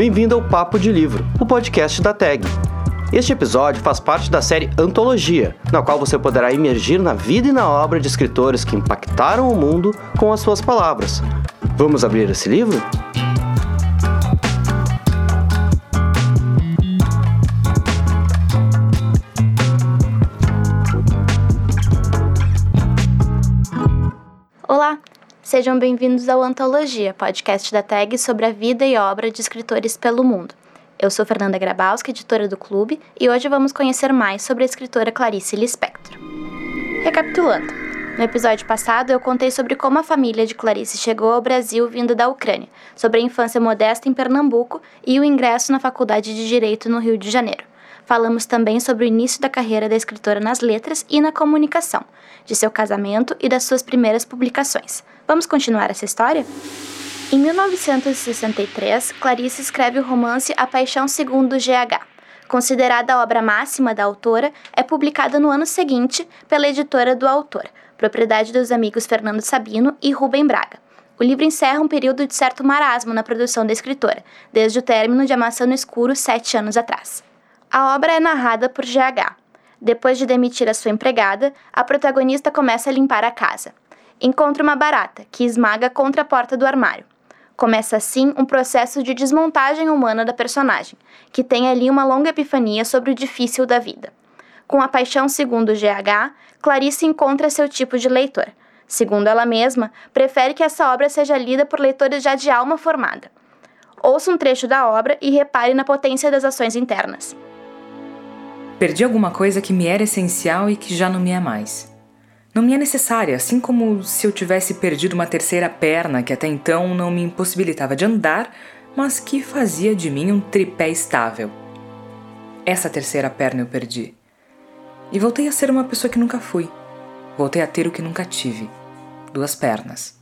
Bem-vindo ao Papo de Livro, o podcast da TAG. Este episódio faz parte da série Antologia, na qual você poderá emergir na vida e na obra de escritores que impactaram o mundo com as suas palavras. Vamos abrir esse livro? Sejam bem-vindos ao Antologia, podcast da TAG sobre a vida e obra de escritores pelo mundo. Eu sou Fernanda Grabowska, editora do clube, e hoje vamos conhecer mais sobre a escritora Clarice Lispector. Recapitulando, no episódio passado eu contei sobre como a família de Clarice chegou ao Brasil vindo da Ucrânia, sobre a infância modesta em Pernambuco e o ingresso na Faculdade de Direito no Rio de Janeiro. Falamos também sobre o início da carreira da escritora nas letras e na comunicação, de seu casamento e das suas primeiras publicações. Vamos continuar essa história? Em 1963, Clarice escreve o romance A Paixão Segundo GH. Considerada a obra máxima da autora, é publicada no ano seguinte pela editora do autor, propriedade dos amigos Fernando Sabino e Rubem Braga. O livro encerra um período de certo marasmo na produção da escritora, desde o término de A Maçã no Escuro sete anos atrás. A obra é narrada por GH. Depois de demitir a sua empregada, a protagonista começa a limpar a casa. Encontra uma barata, que esmaga contra a porta do armário. Começa assim um processo de desmontagem humana da personagem, que tem ali uma longa epifania sobre o difícil da vida. Com a paixão segundo GH, Clarice encontra seu tipo de leitor. Segundo ela mesma, prefere que essa obra seja lida por leitores já de alma formada. Ouça um trecho da obra e repare na potência das ações internas. Perdi alguma coisa que me era essencial e que já não me é mais. Não me é necessária, assim como se eu tivesse perdido uma terceira perna que até então não me impossibilitava de andar, mas que fazia de mim um tripé estável. Essa terceira perna eu perdi. E voltei a ser uma pessoa que nunca fui. Voltei a ter o que nunca tive: duas pernas.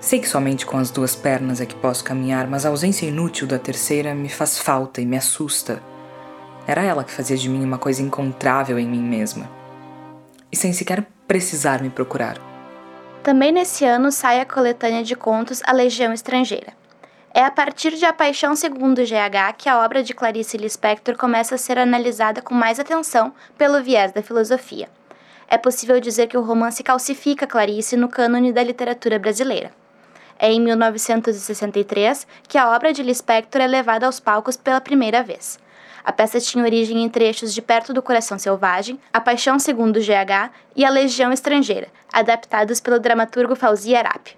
Sei que somente com as duas pernas é que posso caminhar, mas a ausência inútil da terceira me faz falta e me assusta. Era ela que fazia de mim uma coisa encontrável em mim mesma. E sem sequer precisar me procurar. Também nesse ano sai a coletânea de contos A Legião Estrangeira. É a partir de A Paixão Segundo GH que a obra de Clarice Lispector começa a ser analisada com mais atenção pelo viés da filosofia. É possível dizer que o romance calcifica Clarice no cânone da literatura brasileira. É em 1963 que a obra de Lispector é levada aos palcos pela primeira vez. A peça tinha origem em trechos de Perto do Coração Selvagem, A Paixão Segundo GH e A Legião Estrangeira, adaptados pelo dramaturgo Fauzi Arap.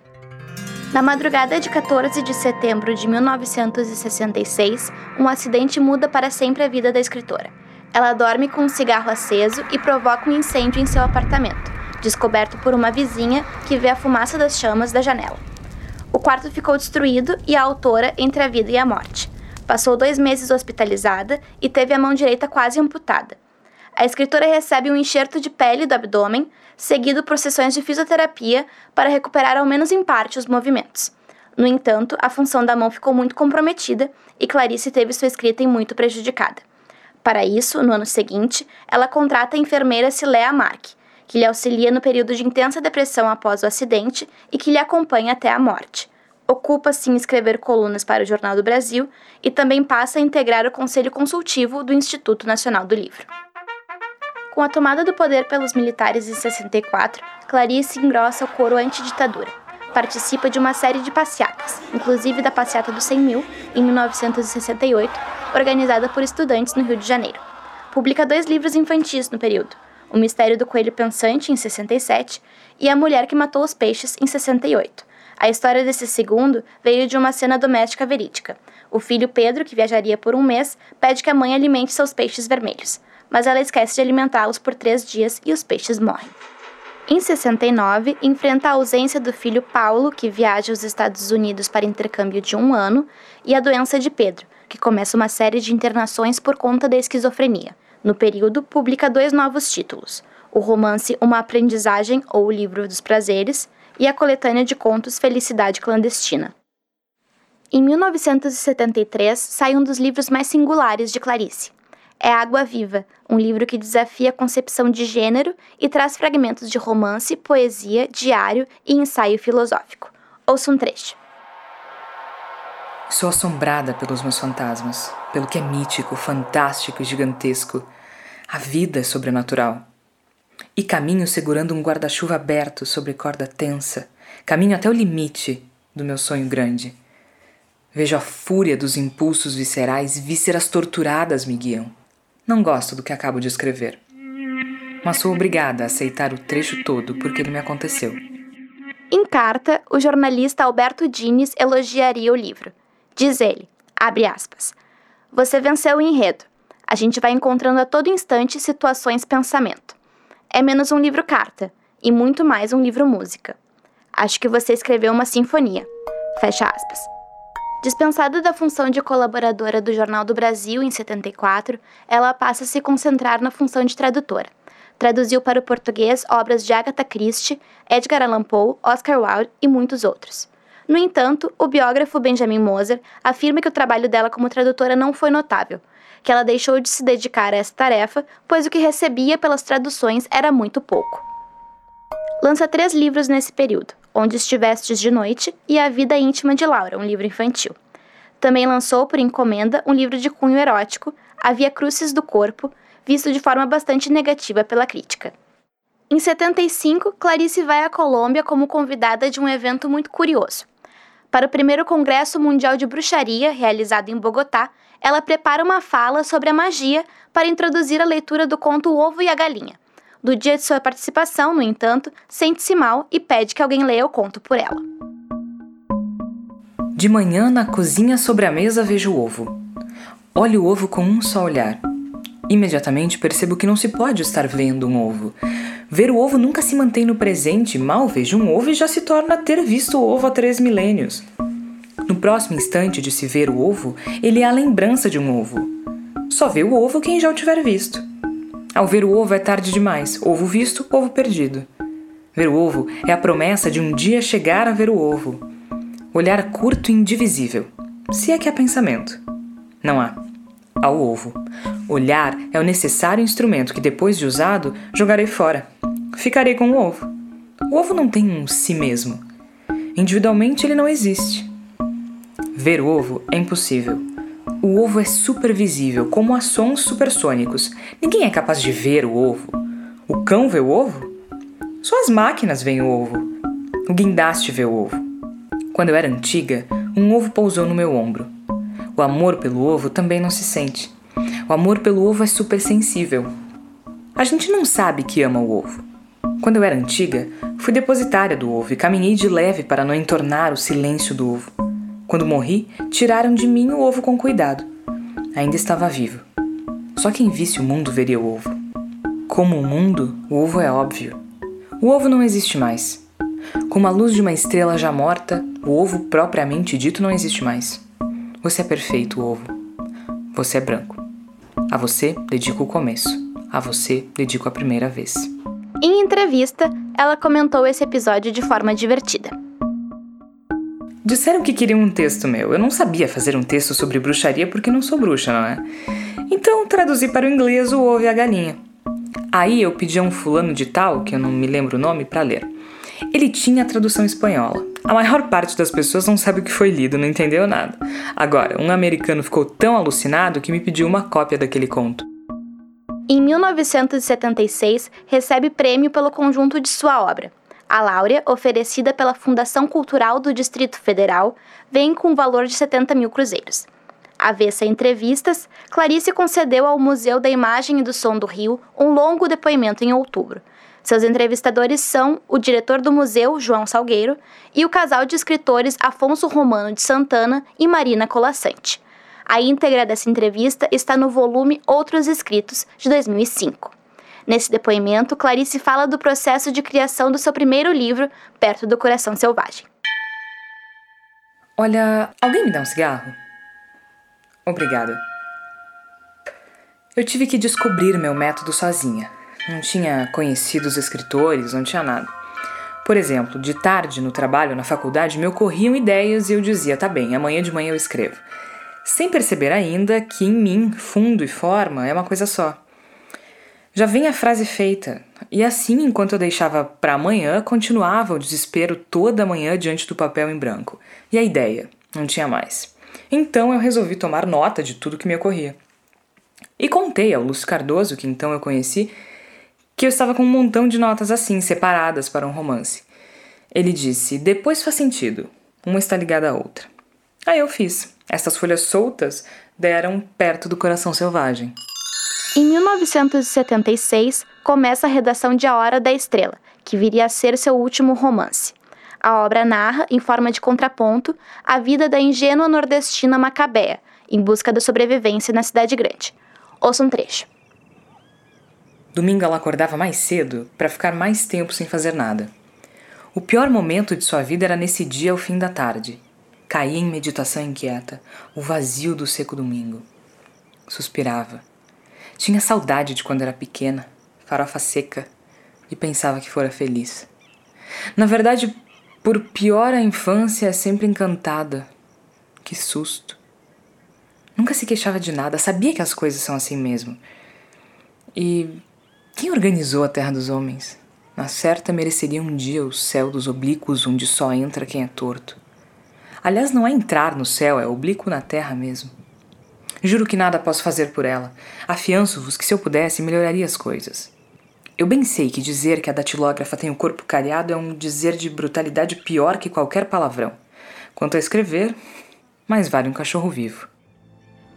Na madrugada de 14 de setembro de 1966, um acidente muda para sempre a vida da escritora. Ela dorme com um cigarro aceso e provoca um incêndio em seu apartamento, descoberto por uma vizinha que vê a fumaça das chamas da janela. O quarto ficou destruído e a autora entre a vida e a morte. Passou dois meses hospitalizada e teve a mão direita quase amputada. A escritora recebe um enxerto de pele do abdômen, seguido por sessões de fisioterapia para recuperar ao menos em parte os movimentos. No entanto, a função da mão ficou muito comprometida e Clarice teve sua escrita muito prejudicada. Para isso, no ano seguinte, ela contrata a enfermeira Cilea Mark, que lhe auxilia no período de intensa depressão após o acidente e que lhe acompanha até a morte ocupa-se em escrever colunas para o Jornal do Brasil e também passa a integrar o Conselho Consultivo do Instituto Nacional do Livro. Com a tomada do poder pelos militares em 64, Clarice engrossa o coro antiditadura. Participa de uma série de passeatas, inclusive da Passeata dos 100 Mil, em 1968, organizada por estudantes no Rio de Janeiro. Publica dois livros infantis no período, O Mistério do Coelho Pensante, em 67, e A Mulher que Matou os Peixes, em 68. A história desse segundo veio de uma cena doméstica verídica. O filho Pedro, que viajaria por um mês, pede que a mãe alimente seus peixes vermelhos, mas ela esquece de alimentá-los por três dias e os peixes morrem. Em 69, enfrenta a ausência do filho Paulo, que viaja aos Estados Unidos para intercâmbio de um ano, e a doença de Pedro, que começa uma série de internações por conta da esquizofrenia. No período, publica dois novos títulos: o romance Uma Aprendizagem ou O Livro dos Prazeres e a coletânea de contos Felicidade Clandestina. Em 1973, sai um dos livros mais singulares de Clarice. É Água Viva, um livro que desafia a concepção de gênero e traz fragmentos de romance, poesia, diário e ensaio filosófico. Ouça um trecho. Sou assombrada pelos meus fantasmas, pelo que é mítico, fantástico e gigantesco. A vida é sobrenatural. E caminho segurando um guarda-chuva aberto sobre corda tensa. Caminho até o limite do meu sonho grande. Vejo a fúria dos impulsos viscerais, vísceras torturadas me guiam. Não gosto do que acabo de escrever. Mas sou obrigada a aceitar o trecho todo porque ele me aconteceu. Em carta, o jornalista Alberto Dines elogiaria o livro. Diz ele, abre aspas, Você venceu o enredo. A gente vai encontrando a todo instante situações pensamento. É menos um livro carta e muito mais um livro música. Acho que você escreveu uma sinfonia. Fecha aspas. Dispensada da função de colaboradora do Jornal do Brasil em 74, ela passa a se concentrar na função de tradutora. Traduziu para o português obras de Agatha Christie, Edgar Allan Poe, Oscar Wilde e muitos outros. No entanto, o biógrafo Benjamin Moser afirma que o trabalho dela como tradutora não foi notável, que ela deixou de se dedicar a essa tarefa, pois o que recebia pelas traduções era muito pouco. Lança três livros nesse período: Onde Estivestes de Noite e A Vida Íntima de Laura, um livro infantil. Também lançou, por encomenda, um livro de cunho erótico, A Via Crucis do Corpo, visto de forma bastante negativa pela crítica. Em 75, Clarice vai à Colômbia como convidada de um evento muito curioso. Para o primeiro Congresso Mundial de Bruxaria, realizado em Bogotá, ela prepara uma fala sobre a magia para introduzir a leitura do conto O Ovo e a Galinha. Do dia de sua participação, no entanto, sente-se mal e pede que alguém leia o conto por ela. De manhã, na cozinha sobre a mesa, vejo o ovo. Olho o ovo com um só olhar. Imediatamente percebo que não se pode estar vendo um ovo. Ver o ovo nunca se mantém no presente, mal vejo um ovo e já se torna ter visto o ovo há três milênios. No próximo instante de se ver o ovo, ele é a lembrança de um ovo. Só vê o ovo quem já o tiver visto. Ao ver o ovo é tarde demais, ovo visto, ovo perdido. Ver o ovo é a promessa de um dia chegar a ver o ovo. Olhar curto e indivisível, se é que há pensamento. Não há. Ao ovo. Olhar é o necessário instrumento que, depois de usado, jogarei fora. Ficarei com o ovo. O ovo não tem um si mesmo. Individualmente ele não existe. Ver o ovo é impossível. O ovo é supervisível, como há sons supersônicos. Ninguém é capaz de ver o ovo. O cão vê o ovo? Só as máquinas veem o ovo. O guindaste vê o ovo. Quando eu era antiga, um ovo pousou no meu ombro. O amor pelo ovo também não se sente. O amor pelo ovo é supersensível. A gente não sabe que ama o ovo. Quando eu era antiga, fui depositária do ovo e caminhei de leve para não entornar o silêncio do ovo. Quando morri, tiraram de mim o ovo com cuidado. Ainda estava vivo. Só quem visse o mundo veria o ovo. Como o mundo, o ovo é óbvio. O ovo não existe mais. Como a luz de uma estrela já morta, o ovo propriamente dito não existe mais. Você é perfeito, ovo. Você é branco. A você dedico o começo. A você dedico a primeira vez. Em entrevista, ela comentou esse episódio de forma divertida. Disseram que queriam um texto meu. Eu não sabia fazer um texto sobre bruxaria porque não sou bruxa, não é? Então traduzi para o inglês o ovo e a galinha. Aí eu pedi a um fulano de tal, que eu não me lembro o nome, para ler. Ele tinha a tradução espanhola. A maior parte das pessoas não sabe o que foi lido, não entendeu nada. Agora, um americano ficou tão alucinado que me pediu uma cópia daquele conto. Em 1976, recebe prêmio pelo conjunto de sua obra. A Láurea, oferecida pela Fundação Cultural do Distrito Federal, vem com um valor de 70 mil cruzeiros. Avessa entrevistas, Clarice concedeu ao Museu da Imagem e do Som do Rio um longo depoimento em outubro, seus entrevistadores são o diretor do museu, João Salgueiro, e o casal de escritores Afonso Romano de Santana e Marina Colassante. A íntegra dessa entrevista está no volume Outros Escritos, de 2005. Nesse depoimento, Clarice fala do processo de criação do seu primeiro livro, Perto do Coração Selvagem. Olha, alguém me dá um cigarro? Obrigada. Eu tive que descobrir meu método sozinha. Não tinha conhecido os escritores, não tinha nada. Por exemplo, de tarde no trabalho na faculdade me ocorriam ideias e eu dizia: tá bem, amanhã de manhã eu escrevo. Sem perceber ainda que em mim, fundo e forma é uma coisa só. Já vem a frase feita, e assim, enquanto eu deixava para amanhã, continuava o desespero toda manhã diante do papel em branco. E a ideia? Não tinha mais. Então eu resolvi tomar nota de tudo que me ocorria. E contei ao Lúcio Cardoso, que então eu conheci, que eu estava com um montão de notas assim, separadas para um romance. Ele disse: Depois faz sentido. Uma está ligada à outra. Aí eu fiz. Essas folhas soltas deram perto do coração selvagem. Em 1976, começa a redação de A Hora da Estrela, que viria a ser seu último romance. A obra narra, em forma de contraponto, a vida da ingênua nordestina Macabea, em busca da sobrevivência na cidade grande. Ouça um trecho. Domingo ela acordava mais cedo para ficar mais tempo sem fazer nada. O pior momento de sua vida era nesse dia ao fim da tarde. Caía em meditação inquieta, o vazio do seco domingo. Suspirava. Tinha saudade de quando era pequena, farofa seca, e pensava que fora feliz. Na verdade, por pior a infância é sempre encantada. Que susto. Nunca se queixava de nada, sabia que as coisas são assim mesmo. E quem organizou a terra dos homens? Na certa mereceria um dia o céu dos oblíquos onde só entra quem é torto. Aliás, não é entrar no céu, é oblíquo na terra mesmo. Juro que nada posso fazer por ela. Afianço-vos que se eu pudesse, melhoraria as coisas. Eu bem sei que dizer que a datilógrafa tem o corpo cariado é um dizer de brutalidade pior que qualquer palavrão. Quanto a escrever, mais vale um cachorro vivo.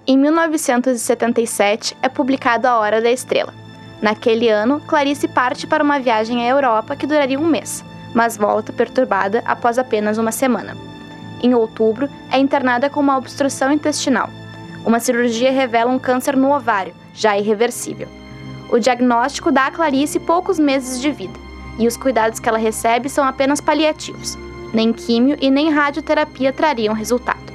Em 1977 é publicado A Hora da Estrela. Naquele ano, Clarice parte para uma viagem à Europa que duraria um mês, mas volta perturbada após apenas uma semana. Em outubro, é internada com uma obstrução intestinal. Uma cirurgia revela um câncer no ovário, já irreversível. O diagnóstico dá a Clarice poucos meses de vida, e os cuidados que ela recebe são apenas paliativos. Nem químio e nem radioterapia trariam resultado.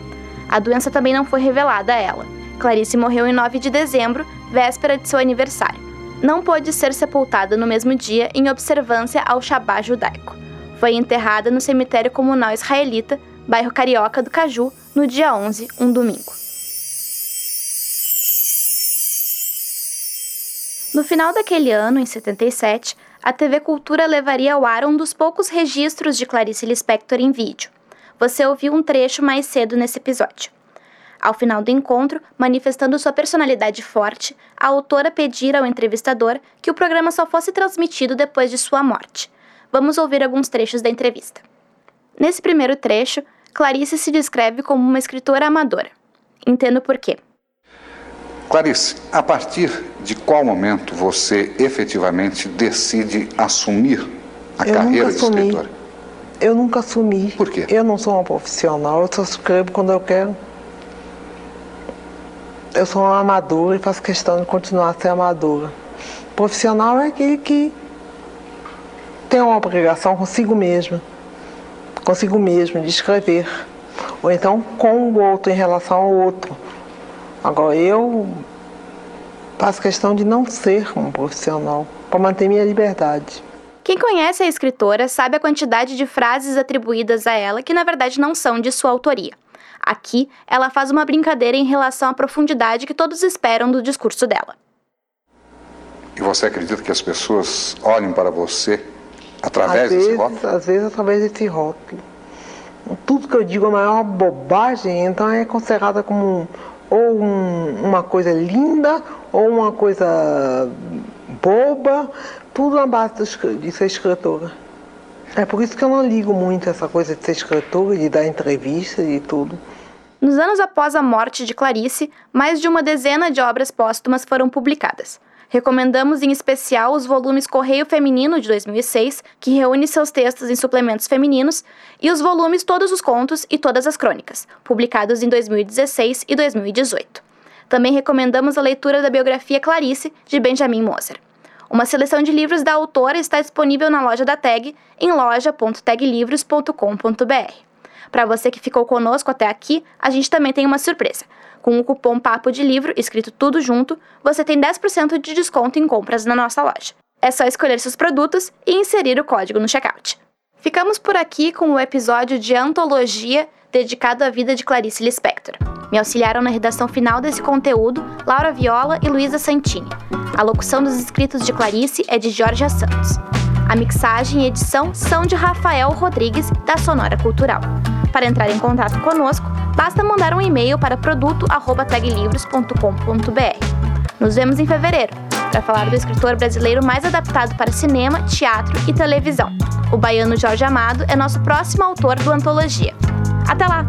A doença também não foi revelada a ela. Clarice morreu em 9 de dezembro, véspera de seu aniversário. Não pôde ser sepultada no mesmo dia em observância ao Shabá judaico. Foi enterrada no cemitério comunal israelita, bairro Carioca do Caju, no dia 11, um domingo. No final daquele ano, em 77, a TV Cultura levaria ao ar um dos poucos registros de Clarice Lispector em vídeo. Você ouviu um trecho mais cedo nesse episódio. Ao final do encontro, manifestando sua personalidade forte, a autora pedira ao entrevistador que o programa só fosse transmitido depois de sua morte. Vamos ouvir alguns trechos da entrevista. Nesse primeiro trecho, Clarice se descreve como uma escritora amadora. Entendo por quê. Clarice, a partir de qual momento você efetivamente decide assumir a eu carreira de assumi. escritora? Eu nunca assumi. Por quê? Eu não sou uma profissional, eu só escrevo quando eu quero. Eu sou uma amadora e faço questão de continuar a ser amadora. Profissional é aquele que tem uma obrigação consigo mesmo, consigo mesmo, de escrever. Ou então com o outro, em relação ao outro. Agora, eu faço questão de não ser um profissional, para manter minha liberdade. Quem conhece a escritora sabe a quantidade de frases atribuídas a ela que na verdade não são de sua autoria. Aqui, ela faz uma brincadeira em relação à profundidade que todos esperam do discurso dela. E você acredita que as pessoas olhem para você através às desse vezes, rótulo? Às vezes, através desse rótulo. Tudo que eu digo é a maior bobagem, então é considerada como ou um, uma coisa linda ou uma coisa boba, tudo na base de ser escritora. É por isso que eu não ligo muito essa coisa de ser escritora, de dar entrevista e tudo. Nos anos após a morte de Clarice, mais de uma dezena de obras póstumas foram publicadas. Recomendamos em especial os volumes Correio Feminino de 2006, que reúne seus textos em suplementos femininos, e os volumes Todos os Contos e Todas as Crônicas, publicados em 2016 e 2018. Também recomendamos a leitura da biografia Clarice, de Benjamin Moser. Uma seleção de livros da autora está disponível na loja da Tag, em loja.taglivros.com.br. Para você que ficou conosco até aqui, a gente também tem uma surpresa. Com o cupom Papo de Livro, escrito tudo junto, você tem 10% de desconto em compras na nossa loja. É só escolher seus produtos e inserir o código no checkout. Ficamos por aqui com o episódio de antologia dedicado à vida de Clarice Lispector. Me auxiliaram na redação final desse conteúdo Laura Viola e Luísa Santini. A locução dos escritos de Clarice é de Jorge Santos. A mixagem e edição são de Rafael Rodrigues, da Sonora Cultural. Para entrar em contato conosco, Basta mandar um e-mail para produto@taglivros.com.br. Nos vemos em fevereiro para falar do escritor brasileiro mais adaptado para cinema, teatro e televisão. O baiano Jorge Amado é nosso próximo autor do Antologia. Até lá!